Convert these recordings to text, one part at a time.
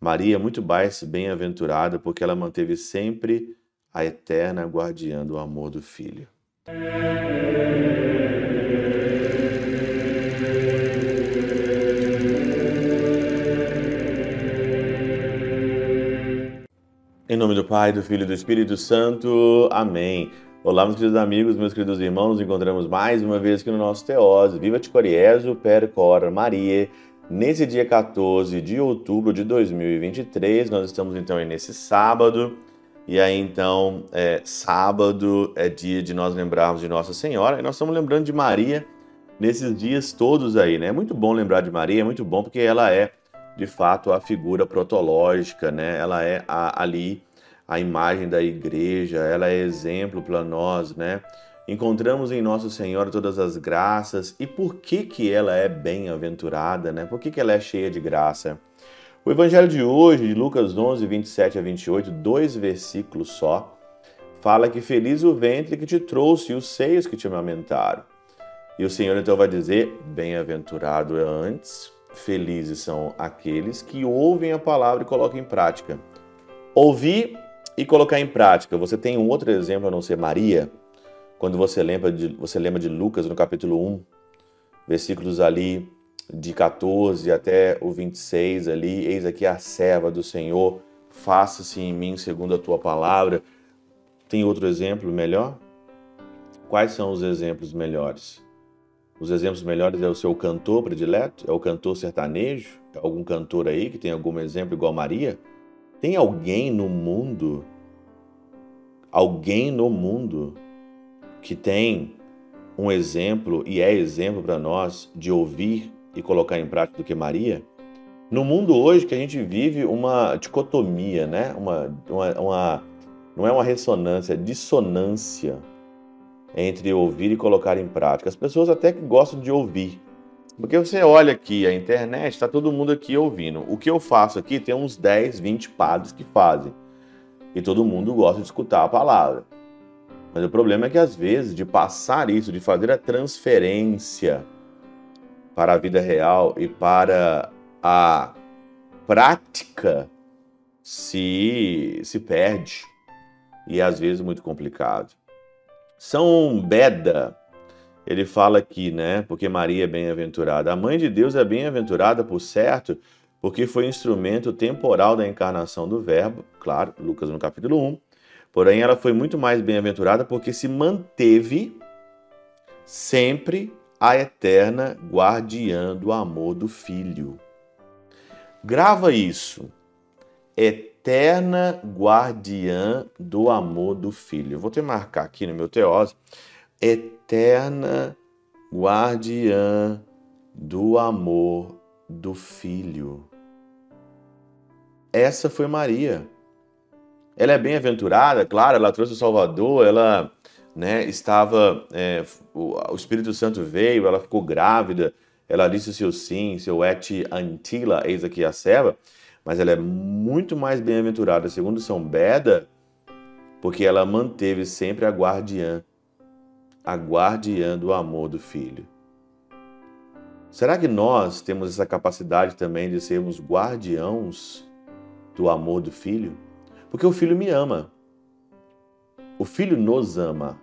Maria é muito mais bem-aventurada porque ela manteve sempre a eterna guardiã do amor do Filho. Em nome do Pai, do Filho e do Espírito Santo. Amém. Olá, meus queridos amigos, meus queridos irmãos, nos encontramos mais uma vez aqui no nosso Teose. Viva te Coriezo per cor Maria. Nesse dia 14 de outubro de 2023, nós estamos então nesse sábado. E aí então, é, sábado é dia de nós lembrarmos de Nossa Senhora. E nós estamos lembrando de Maria nesses dias todos aí, né? É muito bom lembrar de Maria, é muito bom porque ela é de fato a figura protológica, né? Ela é a, ali a imagem da igreja, ela é exemplo para nós, né? Encontramos em Nossa Senhora todas as graças e por que que ela é bem-aventurada, né? Por que que ela é cheia de graça? O evangelho de hoje, de Lucas 11, 27 a 28, dois versículos só, fala que feliz o ventre que te trouxe e os seios que te amamentaram. E o Senhor então vai dizer: bem-aventurado é antes Felizes são aqueles que ouvem a palavra e colocam em prática. Ouvir e colocar em prática. Você tem um outro exemplo a não ser Maria? Quando você lembra de, você lembra de Lucas no capítulo 1, versículos ali de 14 até o 26 ali, eis aqui a serva do Senhor, faça-se em mim segundo a tua palavra. Tem outro exemplo melhor? Quais são os exemplos melhores? Os exemplos melhores é o seu cantor predileto? É o cantor sertanejo? É algum cantor aí que tem algum exemplo igual Maria? Tem alguém no mundo, alguém no mundo que tem um exemplo e é exemplo para nós de ouvir e colocar em prática do que Maria? No mundo hoje que a gente vive uma dicotomia, né? Uma, uma, uma não é uma ressonância, é dissonância entre ouvir e colocar em prática. As pessoas até que gostam de ouvir. Porque você olha aqui a internet, está todo mundo aqui ouvindo. O que eu faço aqui tem uns 10, 20 padres que fazem. E todo mundo gosta de escutar a palavra. Mas o problema é que às vezes de passar isso, de fazer a transferência para a vida real e para a prática, se, se perde. E é às vezes muito complicado. São Beda, ele fala aqui, né? Porque Maria é bem-aventurada. A mãe de Deus é bem-aventurada, por certo, porque foi instrumento temporal da encarnação do Verbo, claro, Lucas no capítulo 1. Porém, ela foi muito mais bem-aventurada porque se manteve sempre a eterna guardiã do amor do Filho. Grava isso. Eterna guardiã do amor do Filho. Vou te marcar aqui no meu teose, eterna guardiã do amor do Filho. Essa foi Maria. Ela é bem-aventurada, claro, ela trouxe o Salvador, ela né, estava, é, o, o, Espírito Santo veio, ela ficou grávida, ela disse o seu sim, seu et antila, eis aqui a serva, mas ela é muito mais bem-aventurada, segundo São Beda, porque ela manteve sempre a guardiã, a guardiã do amor do filho. Será que nós temos essa capacidade também de sermos guardiãos do amor do filho? Porque o filho me ama. O filho nos ama.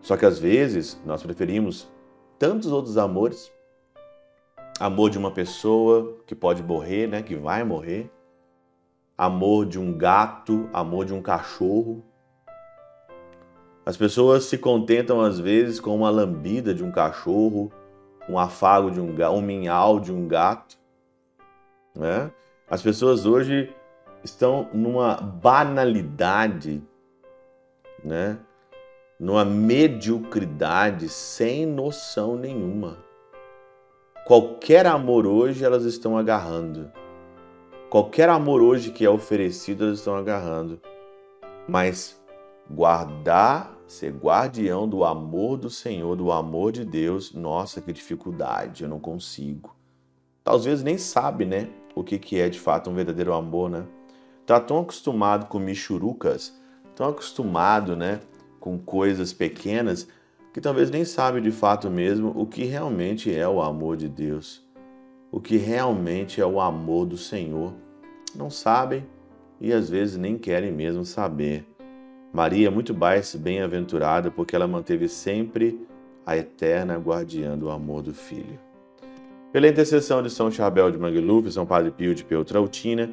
Só que às vezes nós preferimos tantos outros amores amor de uma pessoa que pode morrer, né, que vai morrer, amor de um gato, amor de um cachorro. As pessoas se contentam às vezes com uma lambida de um cachorro, um afago de um gato, um minhal de um gato, né? As pessoas hoje estão numa banalidade, né? Numa mediocridade sem noção nenhuma. Qualquer amor hoje elas estão agarrando. Qualquer amor hoje que é oferecido, elas estão agarrando. Mas guardar, ser guardião do amor do Senhor, do amor de Deus, nossa, que dificuldade, eu não consigo. Talvez nem sabe, né, o que, que é de fato um verdadeiro amor, né? Tá tão acostumado com michurucas, tão acostumado, né, com coisas pequenas, que talvez nem sabe de fato mesmo o que realmente é o amor de Deus, o que realmente é o amor do Senhor. não sabem e às vezes nem querem mesmo saber. Maria é muito mais bem-aventurada porque ela manteve sempre a eterna guardiã do amor do Filho. Pela intercessão de São Chabel de Mangluf, São Padre Pio de Peltrautina,